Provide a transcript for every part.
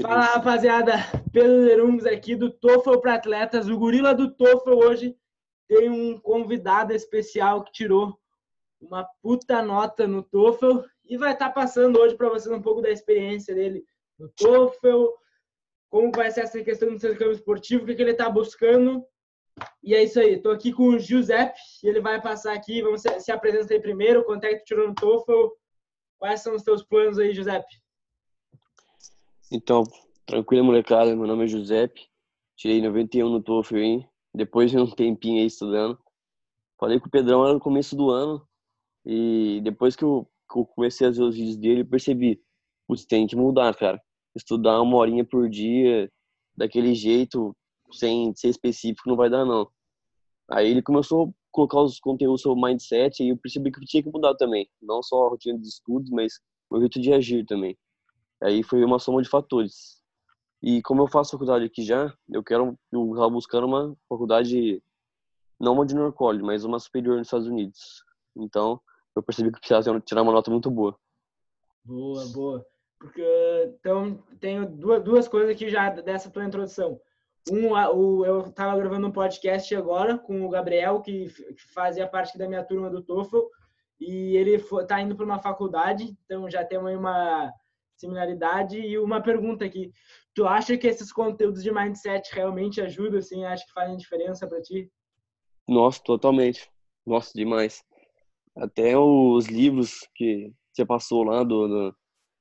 Fala rapaziada, Pedro Lerungs aqui do TOEFL para Atletas. O gorila do TOEFL hoje tem um convidado especial que tirou uma puta nota no TOEFL e vai estar tá passando hoje para vocês um pouco da experiência dele no TOEFL, como vai ser essa questão do seu campo esportivo, o que, que ele está buscando. E é isso aí, estou aqui com o Giuseppe e ele vai passar aqui, vamos se apresentar aí primeiro, quanto é que tu tirou no TOEFL, quais são os teus planos aí, Giuseppe? Então, tranquilo, molecada. Meu nome é Giuseppe. Tirei 91 no TOEFL aí. Depois de um tempinho aí estudando. Falei com o Pedrão lá no começo do ano. E depois que eu, que eu comecei a ver os vídeos dele, percebi. Putz, tem que mudar, cara. Estudar uma horinha por dia, daquele jeito, sem ser específico, não vai dar, não. Aí ele começou a colocar os conteúdos sobre mindset e eu percebi que eu tinha que mudar também. Não só a rotina de estudos, mas o jeito de agir também. Aí foi uma soma de fatores. E como eu faço faculdade aqui já, eu quero, eu estava buscando uma faculdade, não uma de College, mas uma superior nos Estados Unidos. Então, eu percebi que precisava tirar uma nota muito boa. Boa, boa. Porque, então, tenho duas, duas coisas aqui já dessa tua introdução. Um, o, eu estava gravando um podcast agora com o Gabriel, que, que fazia parte da minha turma do TOEFL, e ele está indo para uma faculdade, então já temos uma, similaridade. E uma pergunta aqui: tu acha que esses conteúdos de mindset realmente ajudam, assim? Acha que fazem diferença para ti? Nossa, totalmente. Nossa, demais. Até os livros que você passou lá do, do,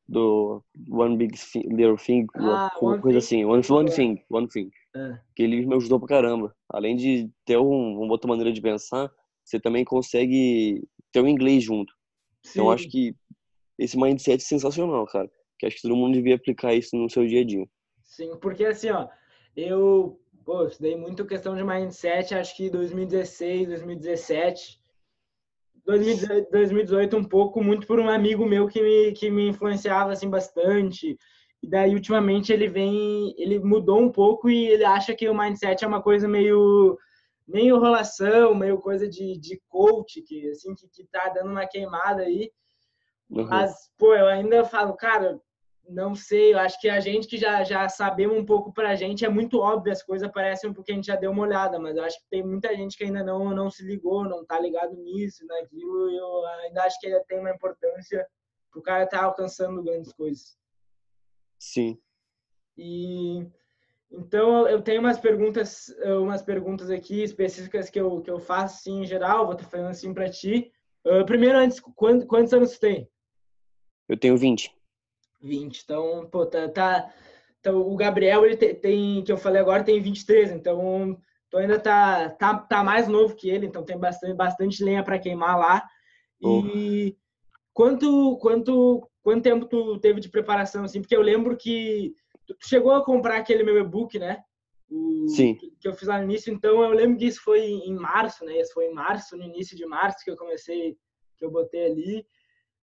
do One Big Little Thing, ah, uma coisa thing. assim, One, one Thing, One Thing. É. Que ele me ajudou pra caramba. Além de ter um, uma outra maneira de pensar, você também consegue ter o um inglês junto. Sim. Então, acho que esse mindset é sensacional, cara que acho que todo mundo devia aplicar isso no seu dia a dia. Sim, porque assim, ó, eu pô, estudei muito questão de mindset, acho que 2016, 2017, 2018 um pouco, muito por um amigo meu que me, que me influenciava assim bastante. E daí ultimamente ele vem, ele mudou um pouco e ele acha que o mindset é uma coisa meio meio enrolação, meio coisa de, de coach, que assim que, que tá dando uma queimada aí. Uhum. Mas, pô, eu ainda falo, cara, não sei, eu acho que a gente que já, já sabemos um pouco pra gente, é muito óbvio, as coisas parecem porque a gente já deu uma olhada, mas eu acho que tem muita gente que ainda não, não se ligou, não tá ligado nisso, naquilo, e eu ainda acho que ainda tem uma importância pro cara estar tá alcançando grandes coisas. Sim. E então eu tenho umas perguntas, umas perguntas aqui específicas que eu, que eu faço assim, em geral, vou estar fazendo assim para ti. Uh, primeiro, antes, quantos, quantos anos você tem? Eu tenho 20. 20. Então, pô, tá, tá então o Gabriel ele tem, que eu falei agora, tem 23, então tu ainda tá, tá, tá mais novo que ele, então tem bastante, bastante lenha para queimar lá. E quanto, quanto, quanto tempo tu teve de preparação, assim? Porque eu lembro que tu chegou a comprar aquele meu e-book, né? O, Sim. Que eu fiz lá no início, então eu lembro que isso foi em março, né? Isso foi em março, no início de março que eu comecei, que eu botei ali.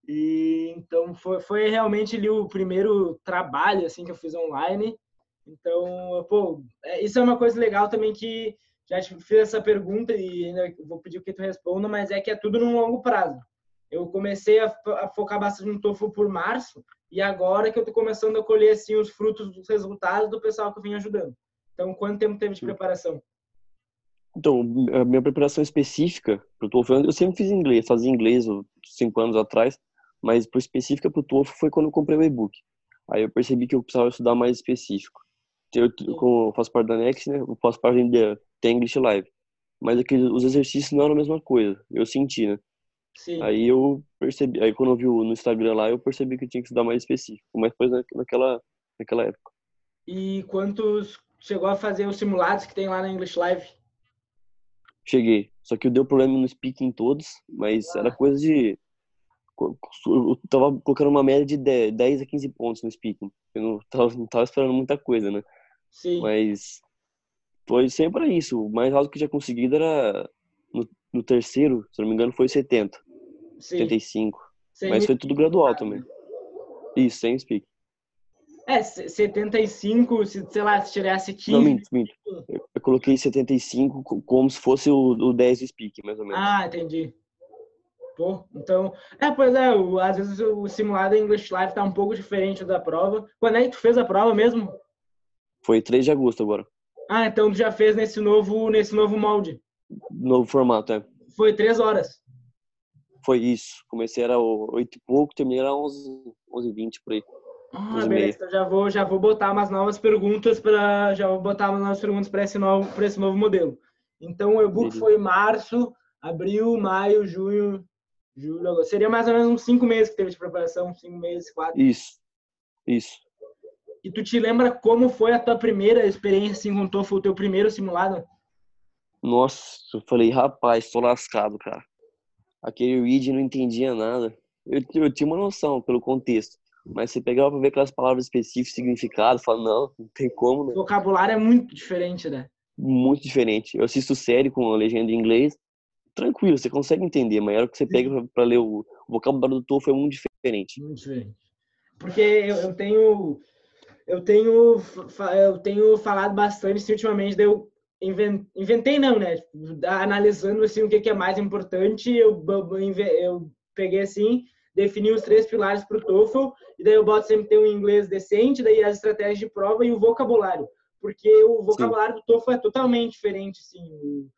E então foi, foi realmente ali o primeiro trabalho assim que eu fiz online. Então, pô, é, isso é uma coisa legal também que já te fiz essa pergunta e ainda vou pedir que tu responda, mas é que é tudo num longo prazo. Eu comecei a, a focar bastante no TOEFL por março e agora que eu tô começando a colher assim os frutos dos resultados do pessoal que eu vim ajudando. Então, quanto tempo teve de preparação? Então, a minha preparação específica para o TOEFL, eu sempre fiz inglês, fazia inglês cinco anos atrás, mas por específica para o TOEFL foi quando eu comprei o e-book. Aí eu percebi que eu precisava estudar mais específico. Eu, eu faço parte da Next, né, eu faço parte da English Live. Mas aqui, os exercícios não eram a mesma coisa, eu senti, né? Sim. Aí eu percebi, aí quando eu vi no Instagram lá, eu percebi que eu tinha que estudar mais específico, mas depois naquela, naquela época. E quantos chegou a fazer os simulados que tem lá na English Live? Cheguei. Só que eu deu problema no speaking todos, mas ah. era coisa de eu tava colocando uma média de 10 a 15 pontos no speaking. Eu não tava, não tava esperando muita coisa, né? Sim. Mas foi sempre isso. O mais alto que já conseguido era no, no terceiro, se não me engano, foi 70. Sim. 75. Sem Mas foi tudo gradual também. Isso, sem speak. É, 75, se, sei lá, se tirasse 15. Não, minto, minto. Eu, eu coloquei 75 como se fosse o, o 10 do speak, mais ou menos. Ah, entendi. Pô, então, é, pois é, o, às vezes o simulado English Live tá um pouco diferente da prova. Quando é que tu fez a prova mesmo? Foi 3 de agosto agora. Ah, então tu já fez nesse novo, nesse novo molde. Novo formato, é. Foi três horas. Foi isso. Comecei era 8 e pouco, terminei era 11, 11 e 20 por aí. Ah, beleza. Então já vou, já vou botar umas novas perguntas para já vou botar umas novas perguntas para esse novo, para esse novo modelo. Então o e-book foi março, abril, maio, junho, julho, agosto. Seria mais ou menos uns cinco meses que teve de preparação, cinco meses, quatro. Isso, isso. E tu te lembra como foi a tua primeira experiência assim, com o TOEFL, o teu primeiro simulado? Nossa, eu falei, rapaz, tô lascado, cara. Aquele read não entendia nada. Eu, eu tinha uma noção pelo contexto, mas você pegava pra ver aquelas palavras específicas, significado, fala, não, não tem como. Né? O vocabulário é muito diferente, né? Muito diferente. Eu assisto série com a legenda em inglês, tranquilo, você consegue entender, mas a hora que você pega para ler o, o vocabulário do TOEFL é muito diferente. Muito diferente. Porque eu, eu tenho eu tenho eu tenho falado bastante assim, ultimamente, daí eu inventei não, né? Analisando assim o que é mais importante, eu, eu peguei assim, defini os três pilares para o TOEFL e daí eu boto sempre ter um inglês decente, daí as estratégias de prova e o vocabulário, porque o vocabulário Sim. do TOEFL é totalmente diferente, assim.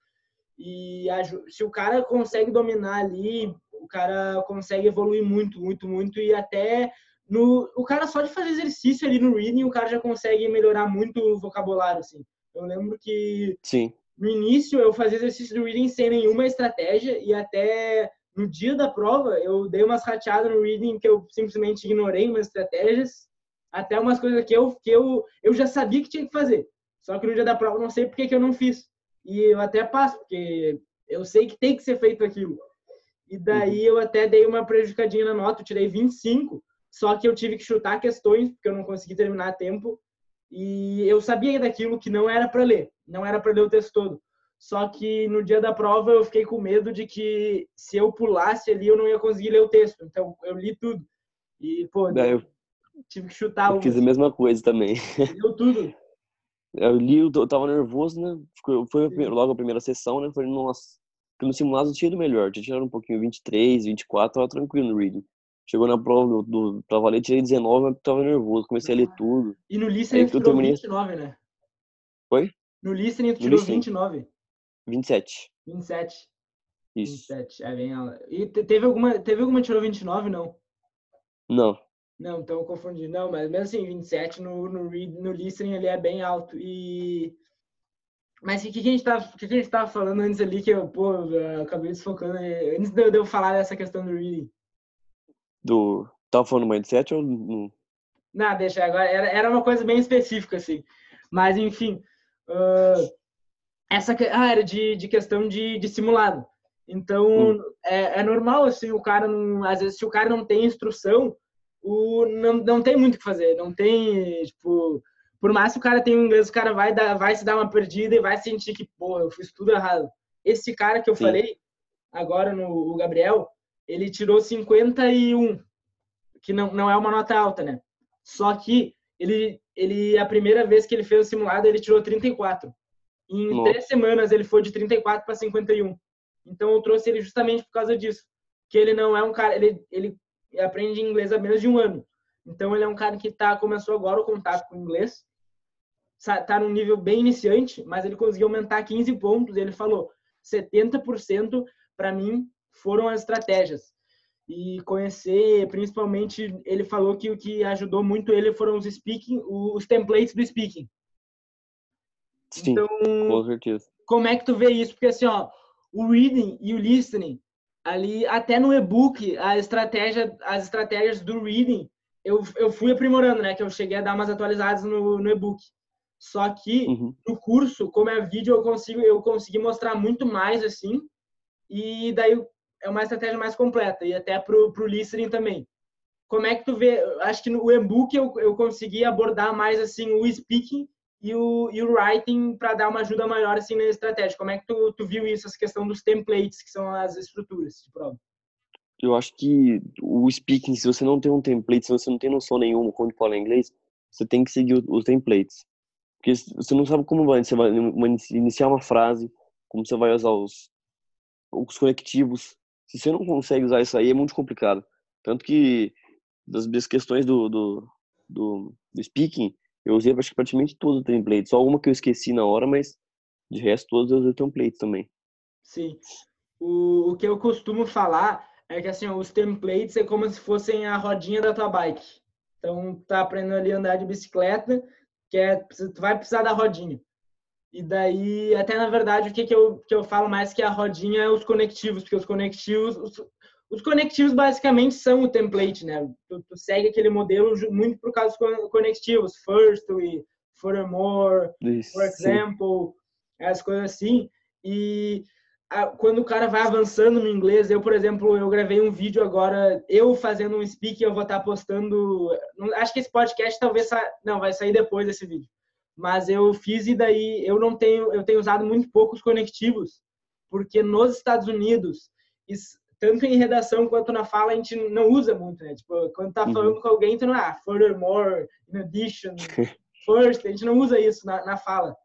E a, se o cara consegue dominar ali, o cara consegue evoluir muito, muito, muito e até no o cara só de fazer exercício ali no reading, o cara já consegue melhorar muito o vocabulário, assim. Eu lembro que Sim. no início eu fazia exercício do reading sem nenhuma estratégia e até no dia da prova eu dei umas rateadas no reading que eu simplesmente ignorei umas estratégias, até umas coisas que eu que eu eu já sabia que tinha que fazer. Só que no dia da prova não sei por que, que eu não fiz. E eu até passo, porque eu sei que tem que ser feito aquilo. E daí uhum. eu até dei uma prejudicadinha na nota, eu tirei 25, só que eu tive que chutar questões, porque eu não consegui terminar a tempo. E eu sabia daquilo que não era para ler, não era para ler o texto todo. Só que no dia da prova eu fiquei com medo de que se eu pulasse ali eu não ia conseguir ler o texto. Então eu li tudo. E, pô, eu tive que chutar. Eu fiz a mesma coisa também. Deu tudo. Eu li, eu tava nervoso, né? Foi logo a primeira sessão, né? Falei, nossa, porque no simulado eu tinha do melhor. Tinha tirado um pouquinho 23, 24, tava tranquilo no reading. Chegou na prova do, do pra valer, tirei 19, mas tava nervoso. Comecei a ler tudo. E no listening tu tirou terminei... 29, né? Foi? No listening tu tirou listening. 29. 27. 27. Isso. 27, é bem E teve alguma, teve alguma que tirou 29, não? Não. Não, então eu confundi. Não, mas mesmo assim, 27 no, no, read, no listening ele é bem alto. E... Mas o que, que, a gente tava, que, que a gente tava falando antes ali, que eu, pô, eu acabei desfocando, antes de eu falar dessa questão do reading? Do... Tava falando no mindset ou no... Não, deixa agora. Era, era uma coisa bem específica, assim. Mas, enfim. Uh, essa ah, era de, de questão de, de simulado. Então, hum. é, é normal, assim, o cara não... Às vezes, se o cara não tem instrução, o, não, não tem muito o que fazer. Não tem, tipo, por mais que o cara tenha um inglês, o cara vai, dar, vai se dar uma perdida e vai sentir que, pô, eu fiz tudo errado. Esse cara que eu Sim. falei, agora no o Gabriel, ele tirou 51, que não, não é uma nota alta, né? Só que ele, ele, a primeira vez que ele fez o simulado, ele tirou 34. Em Nossa. três semanas, ele foi de 34 para 51. Então, eu trouxe ele justamente por causa disso. Que ele não é um cara, ele, ele aprende inglês há menos de um ano. Então ele é um cara que tá começou agora o contato com o inglês, tá num nível bem iniciante, mas ele conseguiu aumentar 15 pontos. ele falou 70% para mim foram as estratégias e conhecer, principalmente ele falou que o que ajudou muito ele foram os speaking, os templates do speaking. Sim, então, com certeza. Como é que tu vê isso? Porque assim, ó, o reading e o listening ali até no e-book a estratégia as estratégias do reading eu, eu fui aprimorando né? Que eu cheguei a dar umas atualizadas no, no e-book. Só que uhum. no curso como é vídeo eu consigo eu consegui mostrar muito mais assim e daí é uma estratégia mais completa e até pro pro listening também. Como é que tu vê acho que no e-book eu, eu consegui abordar mais assim o speaking e o, e o writing para dar uma ajuda maior assim na estratégia. Como é que tu, tu viu isso, essa questão dos templates, que são as estruturas de prova? Eu acho que o speaking, se você não tem um template, se você não tem noção nenhuma quando fala inglês, você tem que seguir os templates. Porque você não sabe como vai, você vai iniciar uma frase, como você vai usar os, os conectivos. Se você não consegue usar isso aí, é muito complicado. Tanto que das, das questões do, do, do, do speaking, eu usei praticamente todo o template. Só uma que eu esqueci na hora, mas de resto todos eu usei template também. Sim. O, o que eu costumo falar é que assim, os templates é como se fossem a rodinha da tua bike. Então, tá aprendendo ali a andar de bicicleta, que é, tu vai precisar da rodinha. E daí, até na verdade, o que, que, eu, que eu falo mais que a rodinha é os conectivos, porque os conectivos, os, os conectivos basicamente são o template, né? Tu, tu, segue aquele modelo muito por causa dos conectivos, firstly, furthermore, Isso, for example, sim. as coisas assim. E quando o cara vai avançando no inglês, eu, por exemplo, eu gravei um vídeo agora, eu fazendo um speak, eu vou estar postando. Acho que esse podcast talvez sa... não vai sair depois desse vídeo. Mas eu fiz e daí eu não tenho, eu tenho usado muito poucos conectivos, porque nos Estados Unidos, tanto em redação quanto na fala, a gente não usa muito, né? Tipo, quando tá uhum. falando uhum. com alguém, tu não, ah, furthermore, in addition, first, a gente não usa isso na, na fala.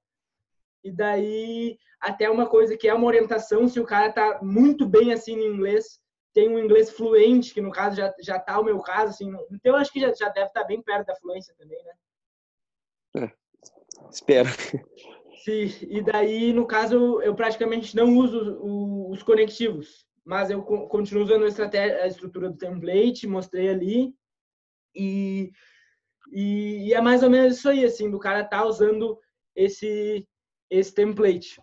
E daí, até uma coisa que é uma orientação, se o cara tá muito bem assim em inglês, tem um inglês fluente, que no caso já, já tá o meu caso, assim, então eu acho que já, já deve estar tá bem perto da fluência também, né? É, espero. Sim, e daí, no caso, eu praticamente não uso os conectivos, mas eu continuo usando a, estrutura do template, mostrei ali, e, e, e é mais ou menos isso aí, assim, do cara tá usando esse esse template.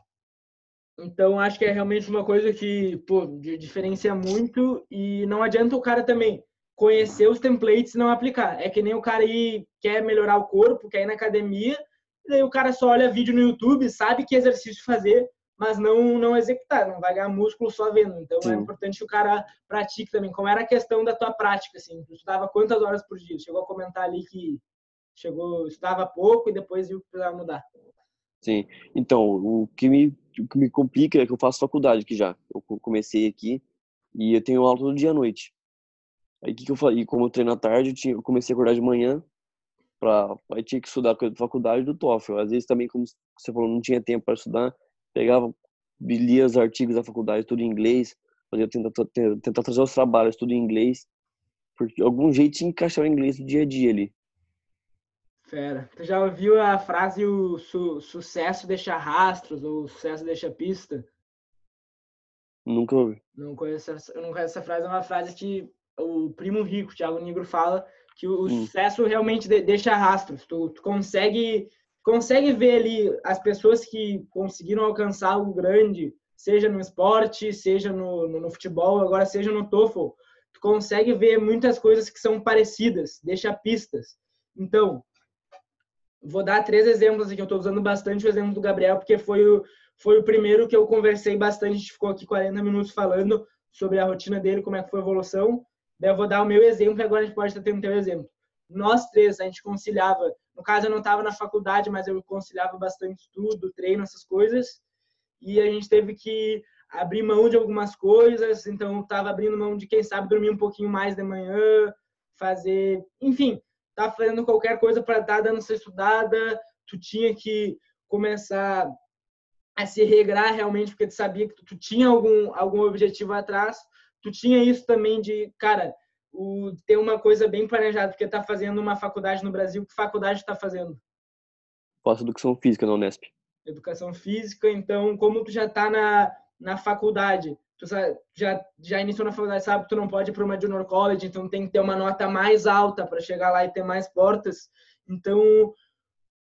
Então, acho que é realmente uma coisa que pô, diferencia muito e não adianta o cara também conhecer os templates e não aplicar. É que nem o cara ir, quer melhorar o corpo, quer ir na academia, e daí o cara só olha vídeo no YouTube, sabe que exercício fazer, mas não não executar, não vai ganhar músculo só vendo. Então, é Sim. é importante que o cara pratique também. Como era a questão da tua prática, assim? Tu estudava quantas horas por dia? Chegou a comentar ali que chegou, estudava pouco e depois viu que precisava mudar. Sim. Então, o que me, o que me complica é que eu faço faculdade aqui já. Eu comecei aqui e eu tenho aula todo dia à noite. Aí que, que eu falei? Como eu treino à tarde, eu, tinha, eu comecei a acordar de manhã para aí tinha que estudar a faculdade do TOEFL. Às vezes também, como você falou, não tinha tempo para estudar, pegava, lia os artigos da faculdade tudo em inglês, fazia tentar, tentar trazer os trabalhos tudo em inglês, porque de algum jeito tinha que encaixar o inglês no dia a dia ali. Fera. Tu já ouviu a frase o su sucesso deixa rastros ou sucesso deixa pista? Nunca ouvi. Não conheço, essa, não conheço essa frase, é uma frase que o primo rico, Thiago Negro, fala que o, hum. sucesso realmente de, deixa rastros. Tu, tu, consegue consegue ver ali as pessoas que conseguiram alcançar algo grande, seja no esporte, seja no, no, no futebol, agora seja no TOEFL. Tu consegue ver muitas coisas que são parecidas, deixa pistas. Então, Vou dar três exemplos aqui. Eu estou usando bastante o exemplo do Gabriel, porque foi o, foi o primeiro que eu conversei bastante. A gente ficou aqui 40 minutos falando sobre a rotina dele, como é que foi a evolução. Daí eu vou dar o meu exemplo e agora a gente pode estar tendo o teu exemplo. Nós três, a gente conciliava. No caso, eu não estava na faculdade, mas eu conciliava bastante estudo, treino, essas coisas. E a gente teve que abrir mão de algumas coisas. Então, estava abrindo mão de, quem sabe, dormir um pouquinho mais de manhã, fazer. Enfim, tá fazendo qualquer coisa para estar tá dando essa estudada, tu tinha que começar a se regrar realmente, porque tu sabia que tu, tu, tinha algum, algum objetivo atrás. Tu tinha isso também de, cara, o, ter uma coisa bem planejada, porque tá fazendo uma faculdade no Brasil. Que faculdade está fazendo? Faço educação física na Unesp. Educação física, então, como tu já tá na, na faculdade, tu já, já iniciou na faculdade, sabe que tu não pode ir para uma junior college, então tem que ter uma nota mais alta para chegar lá e ter mais portas. Então,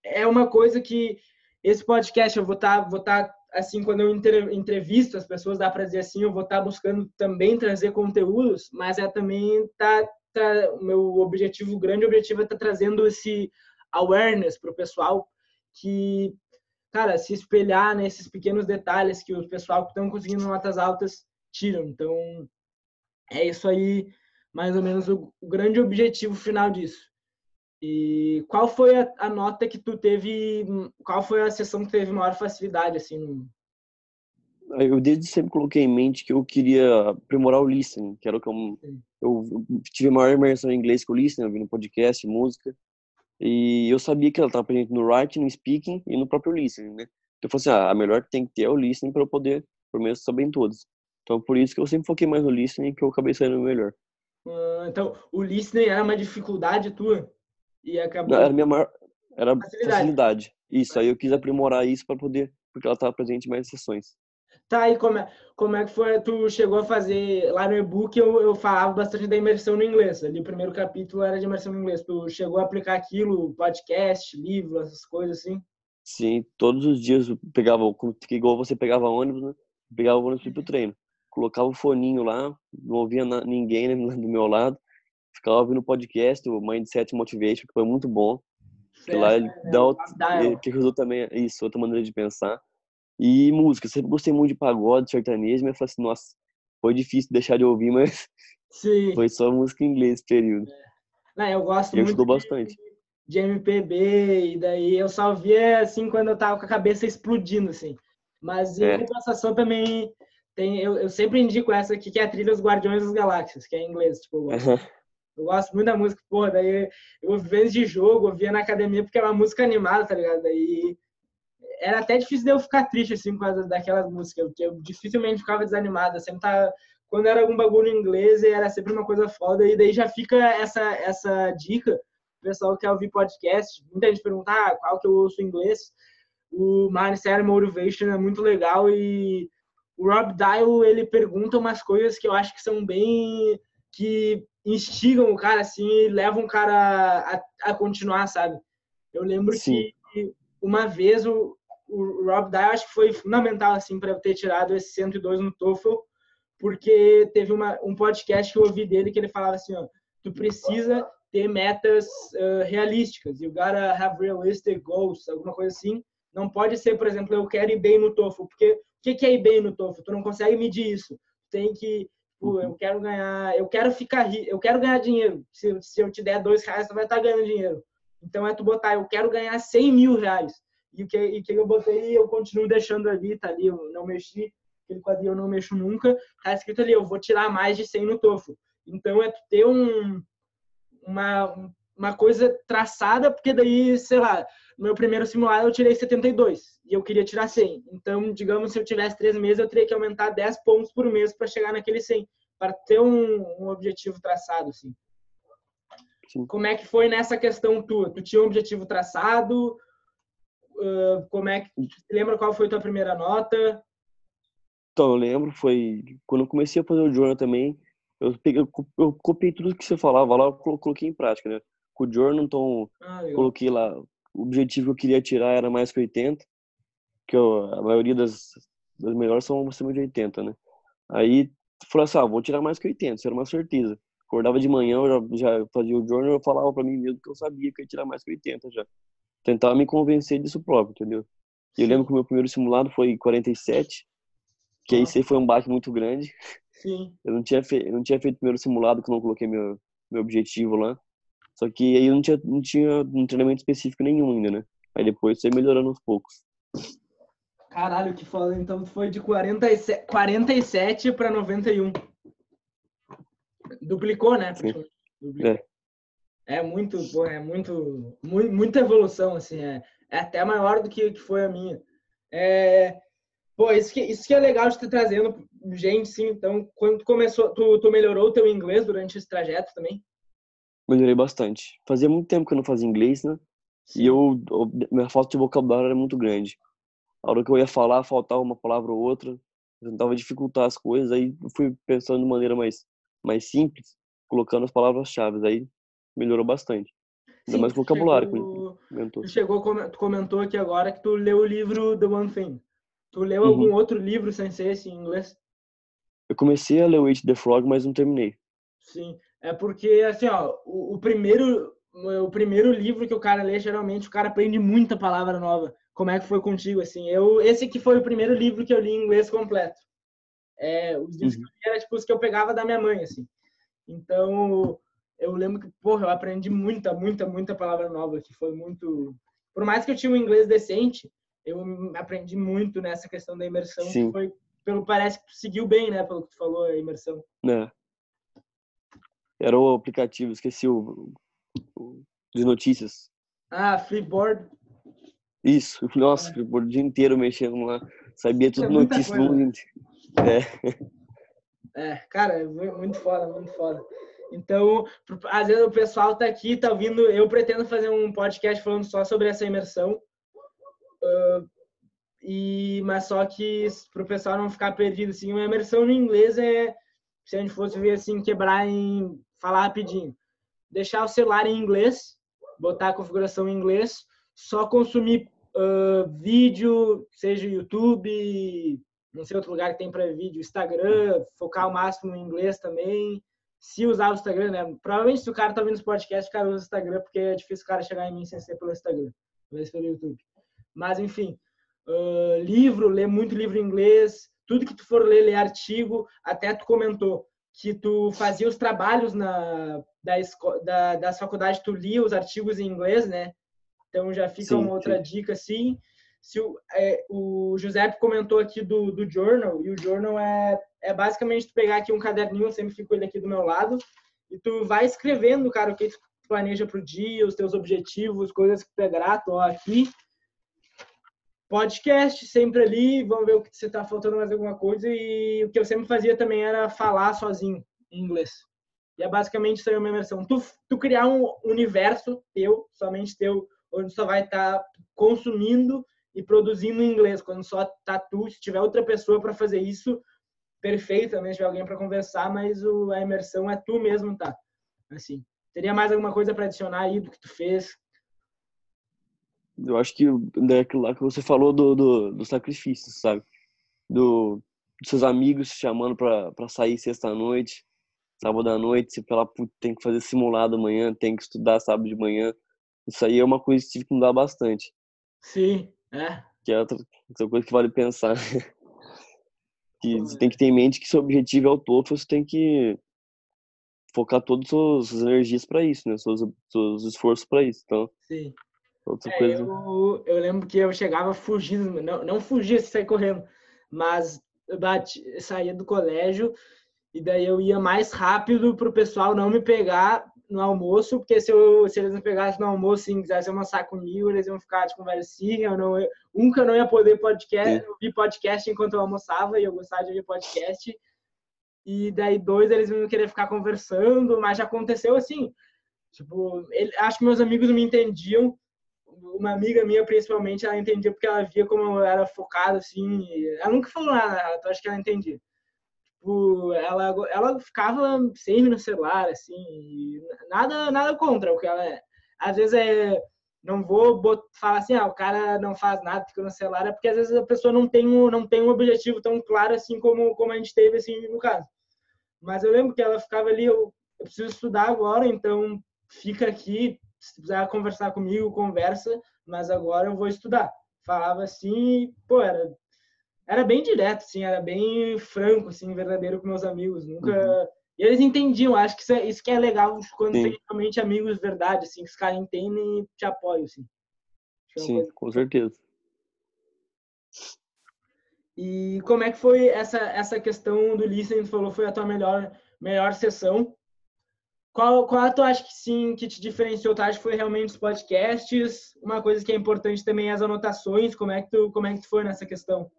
é uma coisa que esse podcast eu vou estar, tá, vou tá, assim, quando eu entrevisto as pessoas, dá para dizer assim, eu vou estar tá buscando também trazer conteúdos, mas é também tá, tá meu objetivo, grande objetivo é estar tá trazendo esse awareness para o pessoal que cara, se espelhar nesses pequenos detalhes que o pessoal que estão conseguindo notas altas tiram. Então, é isso aí, mais ou menos, o, o grande objetivo final disso. E qual foi a, a, nota que tu teve, qual foi a sessão que teve maior facilidade, assim. Eu desde sempre coloquei em mente que eu queria aprimorar o listening, que era o que eu, eu tive maior imersão em inglês com o listening, ouvindo podcast, música, e eu sabia que ela estava presente no writing, no speaking e no próprio listening, né? Então eu falei assim, ah, a melhor que tem que ter é o listening para eu poder, pelo menos, saber em todos. Então por isso que eu sempre foquei mais no listening, que eu acabei saindo melhor. Uh, então, o listening era uma dificuldade tua? E acabou... Era minha maior... Era facilidade. facilidade. Isso, aí eu quis aprimorar isso para poder... Porque ela estava presente em mais sessões. Tá, e como é, como é que foi? Tu chegou a fazer. Lá no e-book eu, eu falava bastante da imersão no inglês. Ali o primeiro capítulo era de imersão no inglês. Tu chegou a aplicar aquilo, podcast, livro, essas coisas assim? Sim, todos os dias eu pegava, igual você pegava ônibus, né? Pegava o ônibus para o treino. Colocava o foninho lá, não ouvia ninguém né, do meu lado. Ficava ouvindo podcast, o Mindset Motivation, que foi muito bom. Certo, lá ele dá, o, que ajudou também, isso, outra maneira de pensar. E música, sempre gostei muito de pagode, sertanejo, mas eu falei assim, nossa, foi difícil deixar de ouvir, mas Sim. foi só música em inglês esse período. É. Não, eu gosto e muito ajudou bastante. de MPB, e daí eu só via assim quando eu tava com a cabeça explodindo, assim. Mas em é. compensação também tem, eu, eu sempre indico essa aqui, que é a trilha Os Guardiões das Galáxias, que é em inglês, tipo, eu gosto. Eu gosto muito da música, porra, daí eu ouvi vezes de jogo, eu via na academia porque é uma música animada, tá ligado? Daí era até difícil de eu ficar triste, assim, por causa daquelas músicas, porque eu dificilmente ficava desanimado, sempre tava, quando era algum bagulho em inglês, era sempre uma coisa foda, e daí já fica essa, essa dica, o pessoal que quer ouvir podcast, muita gente pergunta, ah, qual que eu ouço em inglês, o Mindset Motivation é muito legal, e o Rob Dial, ele pergunta umas coisas que eu acho que são bem, que instigam o cara, assim, e levam o cara a, a continuar, sabe? Eu lembro Sim. que uma vez o, o Rob Dye acho que foi fundamental assim para ter tirado esse 102 no TOEFL, porque teve uma, um podcast que eu ouvi dele que ele falava assim, ó, tu precisa ter metas uh, realísticas, you gotta have realistic goals, alguma coisa assim. Não pode ser, por exemplo, eu quero ir bem no TOEFL, porque o que, que é ir bem no TOEFL? Tu não consegue medir isso. Tem que, tipo, eu quero ganhar, eu quero ficar eu quero ganhar dinheiro. Se, se eu te der dois reais, tu vai estar ganhando dinheiro. Então é tu botar, eu quero ganhar 100 mil reais e o que, e que eu botei eu continuo deixando ali, tá ali, eu não mexi, aquele quadrinho eu não mexo nunca, tá escrito ali, eu vou tirar mais de 100 no TOEFL. Então é ter um, uma, uma coisa traçada, porque daí, sei lá, no meu primeiro simulado eu tirei 72 e eu queria tirar 100. Então, digamos, se eu tivesse três meses, eu teria que aumentar 10 pontos por mês para chegar naquele 100, para ter um, um objetivo traçado, assim. Sim. Como é que foi nessa questão tua? Tu tinha um objetivo traçado? Uh, como é que lembra qual foi tua primeira nota? Então, eu lembro, foi quando eu comecei a fazer o journal também, eu peguei, eu copiei tudo que você falava lá, eu coloquei em prática, né? Com o journal, então, ah, coloquei lá, o objetivo que eu queria tirar era mais que 80, que eu, a maioria das, das melhores são acima de 80, né? Aí, falei assim, ah, vou tirar mais que 80, isso era uma certeza. Acordava de manhã, eu já, já fazia o journal, eu falava para mim mesmo que eu sabia que eu ia tirar mais que 80 já tentar me convencer disso próprio, entendeu? E eu lembro que o meu primeiro simulado foi 47, que aí foi um baque muito grande. Sim. Eu não tinha, fe... eu não tinha feito o primeiro simulado, que eu não coloquei meu, meu objetivo lá. Só que aí eu não tinha, não tinha um treinamento específico nenhum ainda, né? Aí depois foi melhorando aos poucos. Caralho, que foda. Então foi de 47, 47 para 91. Duplicou, né? Duplicou. É. É muito, pô, é muito, muito, muita evolução, assim, é, é até maior do que, que foi a minha. É, pô, isso que, isso que é legal de estar trazendo gente, sim. Então, quando tu começou, tu, tu melhorou o teu inglês durante esse trajeto também? Melhorei bastante. Fazia muito tempo que eu não fazia inglês, né? Sim. E eu, minha falta de vocabulário era muito grande. A hora que eu ia falar, faltava uma palavra ou outra. Eu tentava dificultar as coisas, aí fui pensando de maneira mais, mais simples, colocando as palavras-chave. Aí melhorou bastante. Ainda Sim, mais vocabulário. Chegou, chegou, tu comentou aqui agora que tu leu o livro The One Thing. Tu leu uhum. algum outro livro sem ser esse em inglês? Eu comecei a ler o Eat the Frog, mas não terminei. Sim, é porque, assim, ó, o, o, primeiro o primeiro livro que o cara lê, geralmente o cara aprende muita palavra nova. Como é que foi contigo, assim? Eu, esse aqui foi o primeiro livro que eu li em inglês completo. É, os livros uhum. que eu li eram, tipo, os que eu pegava da minha mãe, assim. Então, eu lembro que, porra, eu aprendi muita, muita, muita palavra nova, que foi muito... Por mais que eu tinha um inglês decente, eu aprendi muito nessa questão da imersão, Sim. que foi, pelo parece que seguiu bem, né, pelo que tu falou, a imersão. É. Era o aplicativo, esqueci o, o de notícias. Ah, Freeboard. Isso, nossa, é. O dia inteiro mexendo lá, sabia tudo é notícias do mundo. É. É, cara, é muito foda, muito foda. Então, às vezes o pessoal tá aqui, tá ouvindo. Eu pretendo fazer um podcast falando só sobre essa imersão. Uh, e, mas só que para o pessoal não ficar perdido, assim, uma imersão no inglês é, se a gente fosse ver assim, quebrar em falar rapidinho, deixar o celular em inglês, botar a configuração em inglês, só consumir uh, vídeo, seja YouTube, não sei outro lugar que tem para vídeo, Instagram, focar o máximo em inglês também. Se usar o Instagram, né? Provavelmente se o cara tá vendo os podcasts, o cara usa o Instagram, porque é difícil o cara chegar em mim sem ser pelo Instagram, talvez pelo YouTube. Mas enfim, uh, livro, ler muito livro em inglês, tudo que tu for ler, ler artigo, até tu comentou que tu fazia os trabalhos na, da, da, das faculdades, tu lia os artigos em inglês, né? Então já fica sim, uma outra sim. dica assim. Se o, é, o Giuseppe comentou aqui do, do journal, e o journal é, é basicamente tu pegar aqui um caderninho, eu sempre fico ele aqui do meu lado, e tu vai escrevendo, cara, o que tu planeja pro dia, os teus objetivos, coisas que tu é grato, ó, aqui. Podcast sempre ali, vamos ver o que você tá faltando mais alguma coisa, e o que eu sempre fazia também era falar sozinho em inglês. E é basicamente isso aí uma imersão. Tu, tu criar um universo teu, somente teu, onde só vai estar tá consumindo e produzindo em inglês. Quando só tá tu, se tiver outra pessoa para fazer isso, se tiver alguém para conversar, mas o, a imersão é tu mesmo, tá? Assim. Teria mais alguma coisa para adicionar aí do que tu fez? Eu acho que daquilo lá que você falou do, do, do sacrifício, sabe? Do, dos seus amigos te chamando para sair sexta-noite, sábado à noite, você fala, tem que fazer simulado amanhã, tem que estudar sábado de manhã. Isso aí é uma coisa que tive que mudar bastante. Sim, é. Que é outra, outra coisa que vale pensar. que você tem que ter em mente que seu objetivo é o TOEFL, você tem que focar todas as suas energias para isso, né? Seus, seus esforços para isso. Então, Sim. Outra é, coisa... eu, eu lembro que eu chegava fugindo, não, não fugia se sair correndo, mas eu bati, saía do colégio e daí eu ia mais rápido para o pessoal não me pegar no almoço, porque se, eu, se eles me pegassem no almoço e quisessem almoçar comigo, eles iam ficar de conversinha, eu não, um que eu não ia poder podcast, ouvir podcast enquanto eu almoçava, e eu gostava de ouvir podcast, e daí dois eles iam querer ficar conversando, mas já aconteceu assim, tipo, ele, acho que meus amigos me entendiam, uma amiga minha principalmente, ela entendia porque ela via como eu era focado, assim, ela nunca falou nada, eu acho que ela entendia tipo, ela, ela ficava sempre no celular, assim, nada, nada contra o que ela é. Às vezes é, não vou falar assim, ah, o cara não faz nada, fica no celular, é porque às vezes a pessoa não tem um, não tem um objetivo tão claro assim como, como a gente teve, assim, no caso. Mas eu lembro que ela ficava ali, eu, eu preciso estudar agora, então fica aqui, se precisar conversar comigo, conversa, mas agora eu vou estudar. Falava assim, pô, era era bem direto, assim, era bem franco, assim, verdadeiro com meus amigos. Nunca. Uhum. E eles entendiam, acho que isso, é, isso que é legal quando Sim. tem realmente amigos de verdade, assim, que os caras entendem e te apoiam, assim. É Sim, coisa... com certeza. E como é que foi essa, essa questão do listening? Tu falou foi a tua melhor, melhor sessão. Qual, qual tu acha que sim, que te diferenciou? Tu acha que foi realmente os podcasts? Uma coisa que é importante também é as anotações. Como é que tu, como é que tu foi nessa questão?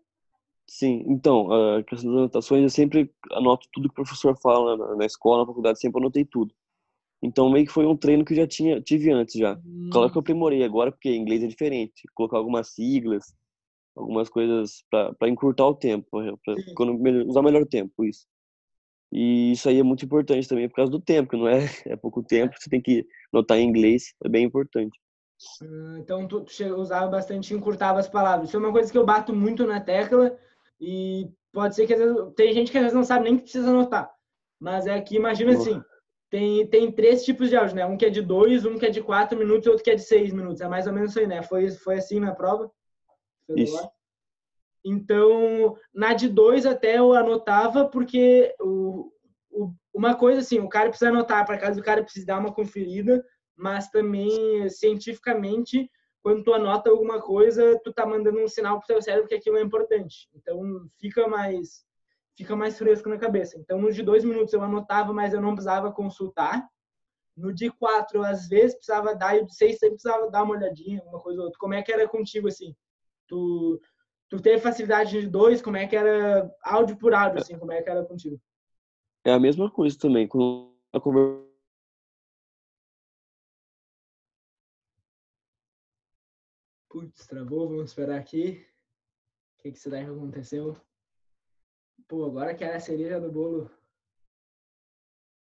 Sim, então, a questão das anotações, eu sempre anoto tudo que o professor fala na, na escola, na faculdade, sempre anotei tudo. Então, meio que foi um treino que eu já tinha, tive antes já. Hum. Claro que eu aprimorei agora, porque inglês é diferente. Colocar algumas siglas, algumas coisas para encurtar o tempo, para usar melhor o tempo, isso. E isso aí é muito importante também por causa do tempo, que não é, é pouco tempo, você tem que anotar em inglês, é bem importante. Hum, então, tu, tu usava bastante, encurtava as palavras. Isso é uma coisa que eu bato muito na tecla, e pode ser que às vezes, tem gente que às vezes não sabe nem que precisa anotar. Mas é que imagina assim, tem, tem três tipos de áudio, né? Um que é de dois, um que é de quatro minutos e outro que é de seis minutos. É mais ou menos isso aí, né? Foi, foi assim na prova? Isso. Então, na de dois até eu anotava, porque o, o, uma coisa assim, o cara precisa anotar, para caso o cara precise dar uma conferida, mas também cientificamente quando tu anota alguma coisa, tu tá mandando um sinal pro teu cérebro que aquilo é importante. Então fica mais fica mais fresco na cabeça. Então no de dois minutos eu anotava, mas eu não precisava consultar. No de quatro, às vezes precisava dar, e o de seis sempre precisava dar uma olhadinha, alguma coisa ou outra. Como é que era contigo assim? Tu tu teve facilidade de dois? Como é que era áudio por áudio assim? Como é que era contigo? é a mesma coisa também. A Putz, travou, vamos esperar aqui. O que, que será que aconteceu? Pô, agora que era a cereja do bolo.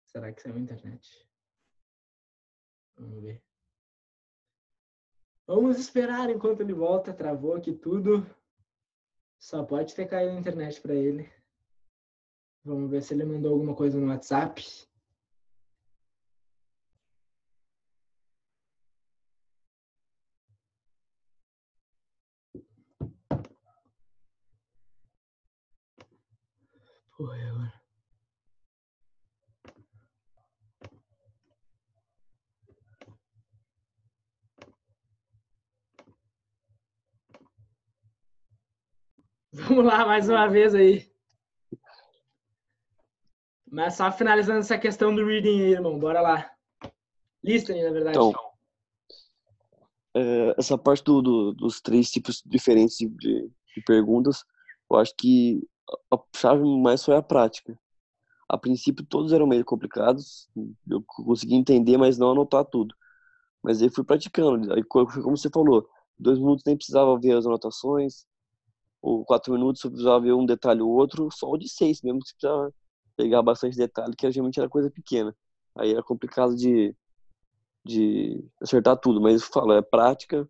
Será que saiu a internet? Vamos ver. Vamos esperar enquanto ele volta. Travou aqui tudo. Só pode ter caído a internet para ele. Vamos ver se ele mandou alguma coisa no WhatsApp. Agora. Vamos lá, mais uma vez aí. Mas só finalizando essa questão do reading aí, irmão. Bora lá. Listening, na verdade. Então, é, essa parte do, do, dos três tipos diferentes de, de, perguntas, eu acho que a chave mais foi a prática. A princípio, todos eram meio complicados. Eu consegui entender, mas não anotar tudo. Mas aí fui praticando. Aí, como você falou, dois minutos nem precisava ver as anotações ou quatro minutos precisava ver um detalhe ou outro, só o de seis mesmo, que precisava pegar bastante detalhe, que geralmente era coisa pequena. Aí era complicado de, de acertar tudo, mas eu falo, é prática,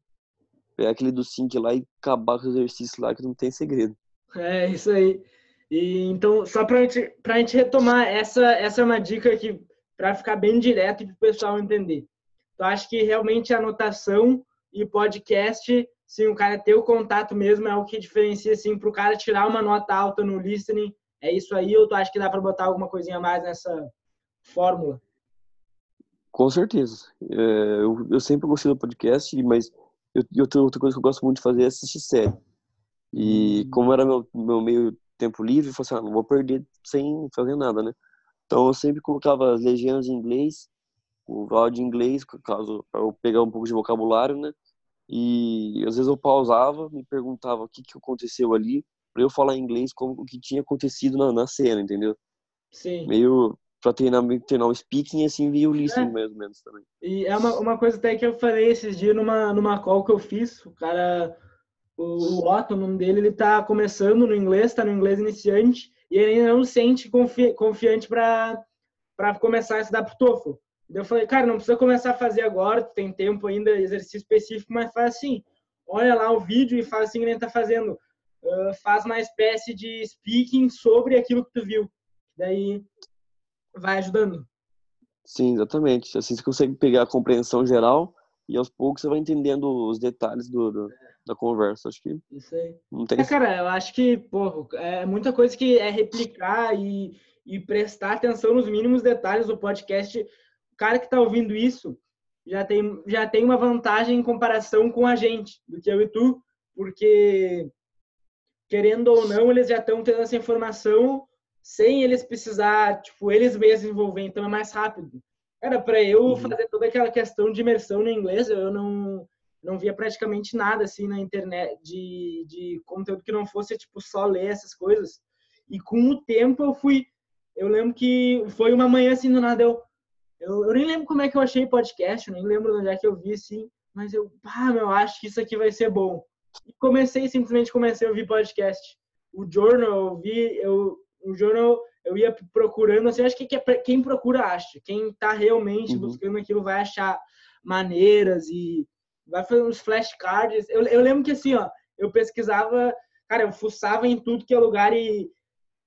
pegar aquele do sync lá e acabar com o exercício lá, que não tem segredo. É, isso aí. E, então, só para gente, a gente retomar, essa, essa é uma dica que para ficar bem direto e para o pessoal entender. Então, acho que realmente anotação e podcast sim, o cara ter o contato mesmo é o que diferencia, assim, para o cara tirar uma nota alta no listening. É isso aí, ou tu acha que dá para botar alguma coisinha a mais nessa fórmula? Com certeza. É, eu, eu sempre gostei do podcast, mas eu, eu, outra coisa que eu gosto muito de fazer é assistir série. E como era meu, meu meio tempo livre, eu falei assim, ah, não vou perder sem fazer nada, né? Então eu sempre colocava as legendas em inglês, o áudio em inglês, caso eu pegar um pouco de vocabulário, né? E às vezes eu pausava, me perguntava o que, que aconteceu ali, para eu falar em inglês como o que tinha acontecido na, na cena, entendeu? Sim. Meio para treinar, treinar o speaking e assim vi o listening é. mais ou menos também. E é uma, uma coisa até que eu falei esses dias numa, numa call que eu fiz, o cara, o, o Otto, o nome dele, ele tá começando no inglês, tá no inglês iniciante, e ele ainda não se sente confi, confiante para começar a estudar pro TOEFL. Eu falei, cara, não precisa começar a fazer agora, tu tem tempo ainda, exercício específico, mas faz assim, olha lá o vídeo e faz assim que gente tá fazendo. Uh, faz uma espécie de speaking sobre aquilo que tu viu. Daí vai ajudando. Sim, exatamente. Assim você consegue pegar a compreensão geral e aos poucos você vai entendendo os detalhes do, do da conversa. Acho que Isso aí. não tem. É, cara, eu acho que, porra, é muita coisa que é replicar e, e prestar atenção nos mínimos detalhes do podcast cara que está ouvindo isso já tem, já tem uma vantagem em comparação com a gente, do que eu e tu, porque, querendo ou não, eles já estão tendo essa informação sem eles precisar, tipo, eles mesmos desenvolver, então é mais rápido. Era para eu uhum. fazer toda aquela questão de imersão no inglês, eu não não via praticamente nada assim na internet de, de conteúdo que não fosse tipo só ler essas coisas. E com o tempo eu fui, eu lembro que foi uma manhã assim do nada eu eu, eu nem lembro como é que eu achei podcast, eu nem lembro onde é que eu vi, assim, mas eu, pá, meu, acho que isso aqui vai ser bom. E comecei, simplesmente comecei a ouvir podcast. O Journal, eu vi, eu, o Journal, eu ia procurando, assim, acho que é quem procura acha. Quem tá realmente uhum. buscando aquilo vai achar maneiras e vai fazer uns flashcards. Eu, eu lembro que, assim, ó, eu pesquisava, cara, eu fuçava em tudo que é lugar e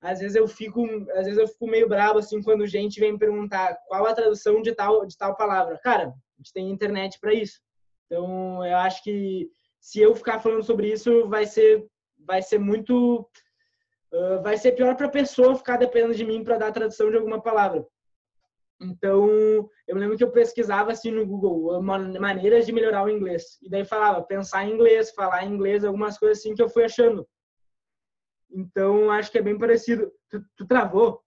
às vezes eu fico, às vezes eu fico meio bravo assim quando gente vem me perguntar qual a tradução de tal de tal palavra. Cara, a gente tem internet para isso. Então, eu acho que se eu ficar falando sobre isso, vai ser vai ser muito uh, vai ser pior para a pessoa ficar dependendo de mim para dar a tradução de alguma palavra. Então, eu lembro que eu pesquisava assim no Google maneiras de melhorar o inglês. E daí falava pensar em inglês, falar em inglês, algumas coisas assim que eu fui achando. Então, acho que é bem parecido. Tu, tu travou?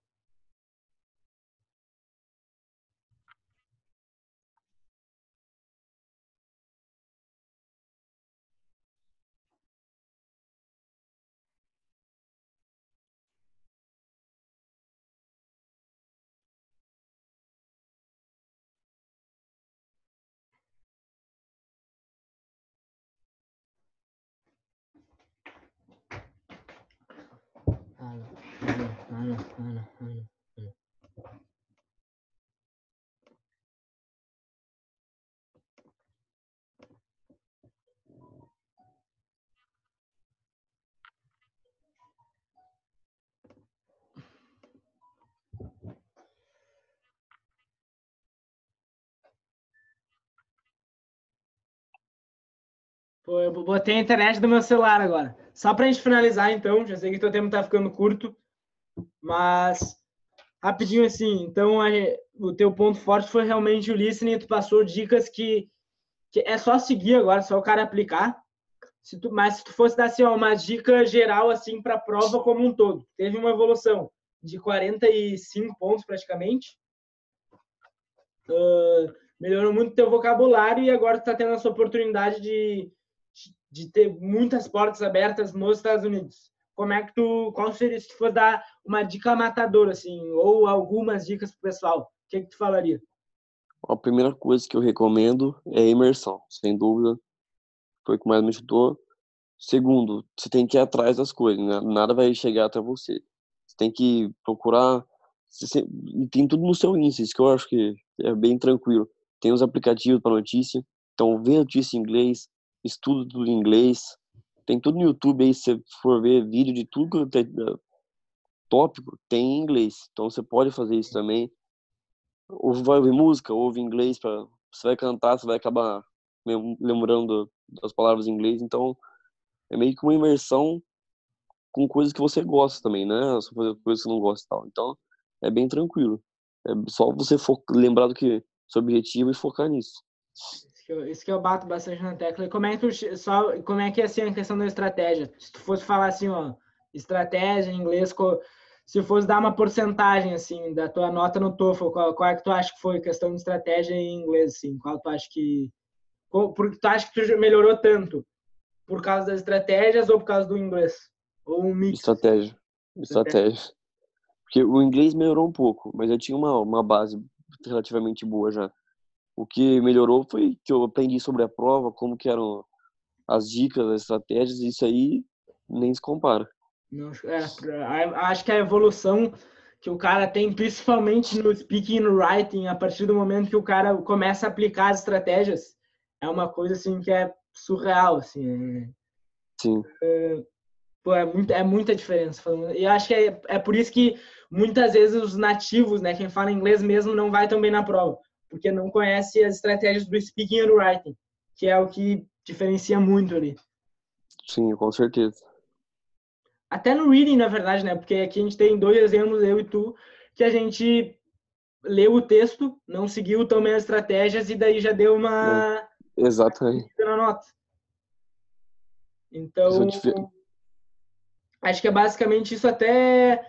Pô, eu botei a internet do meu celular agora. Só para a gente finalizar, então, já sei que o teu tempo está ficando curto, mas rapidinho assim. Então, a, o teu ponto forte foi realmente o listening. Tu passou dicas que, que é só seguir agora, só o cara aplicar. Se tu, mas se tu fosse dar assim, ó, uma dica geral assim para a prova como um todo, teve uma evolução de 45 pontos praticamente. Uh, melhorou muito teu vocabulário e agora tu está tendo essa oportunidade de de ter muitas portas abertas nos Estados Unidos. Como é que tu, qual seria se tu for dar uma dica matadora assim, ou algumas dicas pro pessoal? O que que tu falaria? A primeira coisa que eu recomendo é a imersão, sem dúvida. Foi o que mais me ajudou. Segundo, você tem que ir atrás das coisas, né? nada vai chegar até você. Você tem que procurar, e tem tudo no seu índice, isso que eu acho que é bem tranquilo. Tem os aplicativos para notícia, então vê notícia em inglês, estudo tudo em inglês. Tem tudo no YouTube aí, se você for ver vídeo de tudo que é tópico, tem em inglês. Então você pode fazer isso também. Ou vai ouvir música, ouve inglês, pra, você vai cantar, você vai acabar lembrando das palavras em inglês. Então é meio que uma imersão com coisas que você gosta também, né? Só fazer coisas que não gosta e tal. Então é bem tranquilo. É só você lembrar do que seu objetivo e focar nisso que eu, isso que eu bato bastante na tecla. E como é que só, como é que é assim a questão da estratégia? Se tu fosse falar assim, ó, estratégia em inglês, se fosse dar uma porcentagem assim da tua nota no TOEFL, qual, qual é que tu acha que foi questão de estratégia em inglês assim? Qual tu acha que porque tu acha que tu melhorou tanto por causa das estratégias ou por causa do inglês? Ou um mix? Estratégia. Estratégia. Porque o inglês melhorou um pouco, mas eu tinha uma, uma base relativamente boa já. O que melhorou foi que eu aprendi sobre a prova, como que eram as dicas, as estratégias, e isso aí nem se compara. Não, é, acho que a evolução que o cara tem, principalmente no speaking e no writing, a partir do momento que o cara começa a aplicar as estratégias, é uma coisa assim que é surreal, assim. É, Sim. É, pô, é, muito, é muita diferença. E acho que é, é por isso que muitas vezes os nativos, né, quem fala inglês mesmo, não vai tão bem na prova porque não conhece as estratégias do speaking do writing, que é o que diferencia muito ali. Sim, com certeza. Até no reading, na verdade, né? Porque aqui a gente tem dois exemplos, eu e tu, que a gente leu o texto, não seguiu também as estratégias e daí já deu uma. É, exatamente. Na nota. Então, acho que é basicamente isso até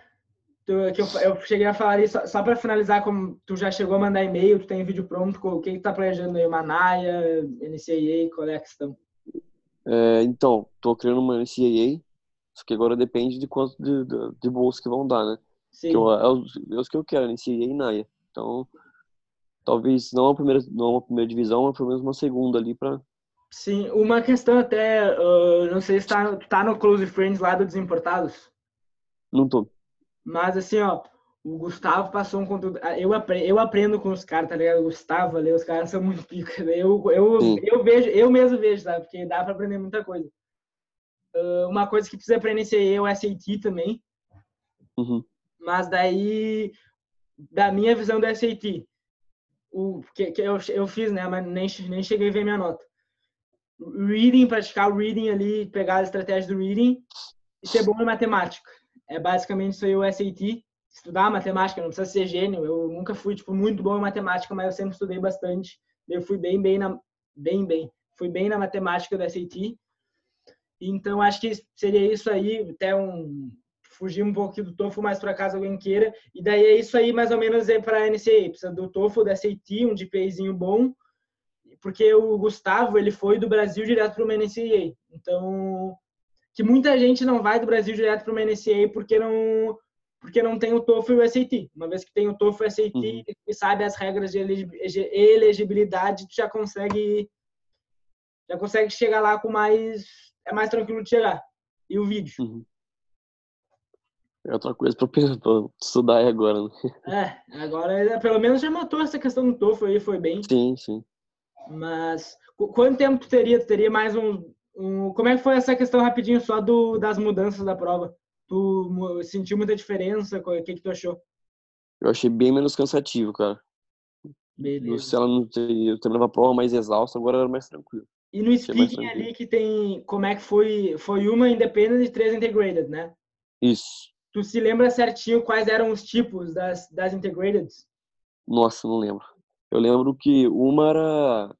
tu, que eu, eu, cheguei a falar isso, só, para finalizar, como tu já chegou a mandar e-mail, tu tem vídeo pronto, o que tu tá planejando aí? Uma NAIA, NCAA, qual é a questão? É, então, tô criando uma NCAA, só que agora depende de quanto de, de, de bolsa que vão dar, né? Sim. Que eu, é, os, é os que eu quero, NCAA e NAIA. Então, talvez não a primeira, não a primeira divisão, mas pelo menos uma segunda ali para Sim, uma questão até, uh, não sei se tá, tá no Close Friends lá do Desimportados. Não tô. Mas assim, ó, o Gustavo passou um conteúdo. Ah, eu aprendo, eu aprendo com os caras, tá ligado? O Gustavo ali, os caras são muito pica. Né? Eu, eu, eu vejo, eu mesmo vejo, sabe? Porque dá pra aprender muita coisa. Uh, uma coisa que precisa aprender é o SAT também. Uhum. Mas daí, da minha visão do SAT, o que, que eu, eu fiz, né? Mas nem, nem cheguei a ver minha nota. Reading, praticar o reading ali, pegar a estratégia do reading e ser bom em matemática é basicamente isso aí o SAT, estudar matemática, não precisa ser gênio. Eu nunca fui tipo muito bom em matemática, mas eu sempre estudei bastante. Eu fui bem bem na bem bem, fui bem na matemática do SAT. Então acho que seria isso aí, até um fugir um pouquinho do TOEFL, mas por acaso alguém queira. E daí é isso aí mais ou menos é para a NCA, precisa do TOEFL, do SAT, um GPAzinho bom, porque o Gustavo, ele foi do Brasil direto para o NCA. Então, que muita gente não vai do Brasil direto para o NCAA porque não porque não tem o TOEFL e o SAT. Uma vez que tem o TOEFL e o SAT uhum. e sabe as regras de elegibilidade, tu já consegue já consegue chegar lá com mais é mais tranquilo de chegar. E o vídeo. Uhum. É outra coisa para estudar aí agora, né? É, agora pelo menos já matou essa questão do TOEFL aí, foi bem. Sim, sim. Mas quanto tempo tu teria? Tu teria mais um, um... Como é que foi essa questão rapidinho só do, das mudanças da prova? Tu sentiu muita diferença? O que, que tu achou? Eu achei bem menos cansativo, cara. Beleza. Se ela não eu terminava a prova mais exausta, agora era mais tranquilo. E no speaking ali que tem, como é que foi? Foi uma independent e três integrated, né? Isso. Tu se lembra certinho quais eram os tipos das, das integrated? Nossa, não lembro. Eu lembro que uma era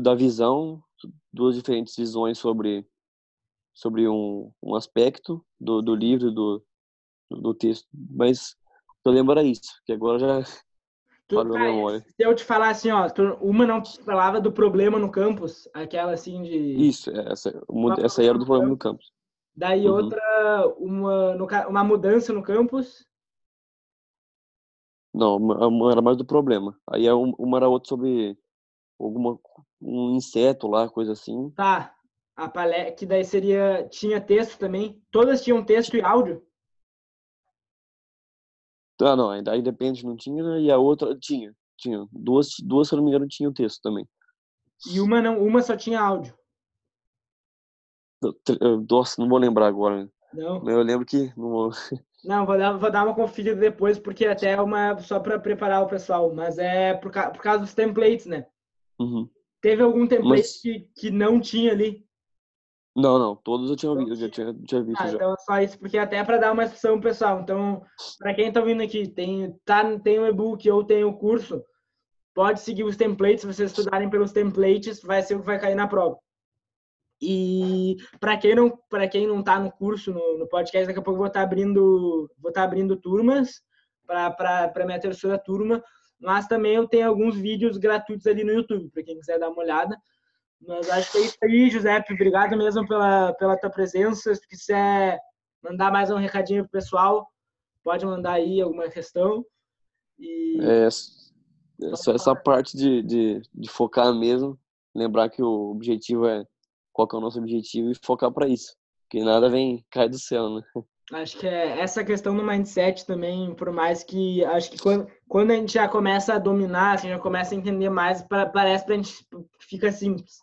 da visão, duas diferentes visões sobre sobre um, um aspecto do, do livro, do, do texto. Mas eu lembro isso, que agora já tu, a memória. Se eu te falar assim, ó, uma não te falava do problema no campus, aquela assim de... Isso, essa, essa aí era do problema no campus. Daí uhum. outra, uma, uma mudança no campus. Não, uma era mais do problema. Aí é uma era outra sobre alguma um inseto lá, coisa assim. Tá. A palestra, que daí seria tinha texto também. Todas tinham texto e áudio. Ah, não, aí depende, não tinha, e a outra tinha. Tinha. Duas, duas, se eu não me engano, tinha o texto também. E uma não, uma só tinha áudio. Nossa, não vou lembrar agora. Não. Eu lembro que. Não, não vou, dar, vou dar uma conferida depois, porque até é uma só para preparar o pessoal. Mas é por, por causa dos templates, né? Uhum. Teve algum template mas... que, que não tinha ali? Não, não, todos eu tinha eu já tinha, tinha visto ah, já. Então só isso, porque até para dar uma instrução pessoal. Então, para quem está vindo aqui, tem tá tem o e-book ou tem o curso, pode seguir os templates, se vocês estudarem pelos templates, vai ser o que vai cair na prova. E para quem não para quem não tá no curso, no, no, podcast, daqui a pouco eu vou estar tá abrindo vou estar tá abrindo turmas para para minha terceira turma, mas também eu tenho alguns vídeos gratuitos ali no YouTube, para quem quiser dar uma olhada. Mas acho que é isso aí, Giuseppe. Obrigado mesmo pela, pela tua presença. Se quiser mandar mais um recadinho pro pessoal, pode mandar aí alguma questão. E... É, essa, essa parte de, de, de focar mesmo, lembrar que o objetivo é qual é o nosso objetivo e focar para isso. Que nada vem cai do céu, né? Acho que é essa questão do mindset também, por mais que acho que quando, quando a gente já começa a dominar, assim, já começa a entender mais, parece pra gente fica simples.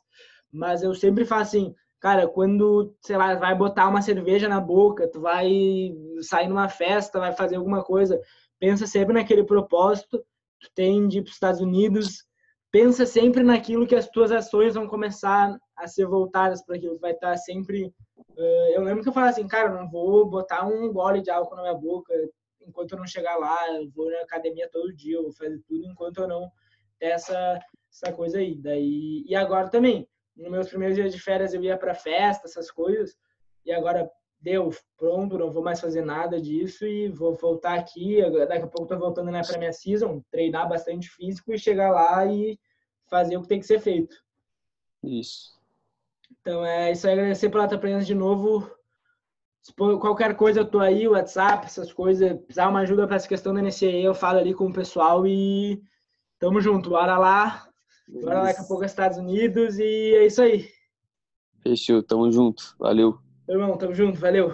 Mas eu sempre faço assim, cara, quando, sei lá, vai botar uma cerveja na boca, tu vai sair numa festa, vai fazer alguma coisa, pensa sempre naquele propósito, tu tem de ir para os Estados Unidos, pensa sempre naquilo que as tuas ações vão começar a ser voltadas para aquilo, vai estar sempre... Uh, eu lembro que eu falava assim, cara, não vou botar um gole de álcool na minha boca enquanto eu não chegar lá, eu vou na academia todo dia, eu vou fazer tudo enquanto eu não ter essa, essa coisa aí. Daí, e agora também, nos meus primeiros dias de férias eu ia para festa, essas coisas, e agora deu, pronto, não vou mais fazer nada disso e vou voltar aqui, daqui a pouco tô voltando né, para minha season, treinar bastante físico e chegar lá e fazer o que tem que ser feito. Isso. Então é isso aí, agradecer pela tua presença de novo. Qualquer coisa eu tô aí, WhatsApp, essas coisas, precisar uma ajuda para essa questão da NCE, eu falo ali com o pessoal e tamo junto, bora lá. Bora lá daqui a pouco Estados Unidos e é isso aí. Fechou, tamo junto. Valeu. Irmão, tamo junto, valeu.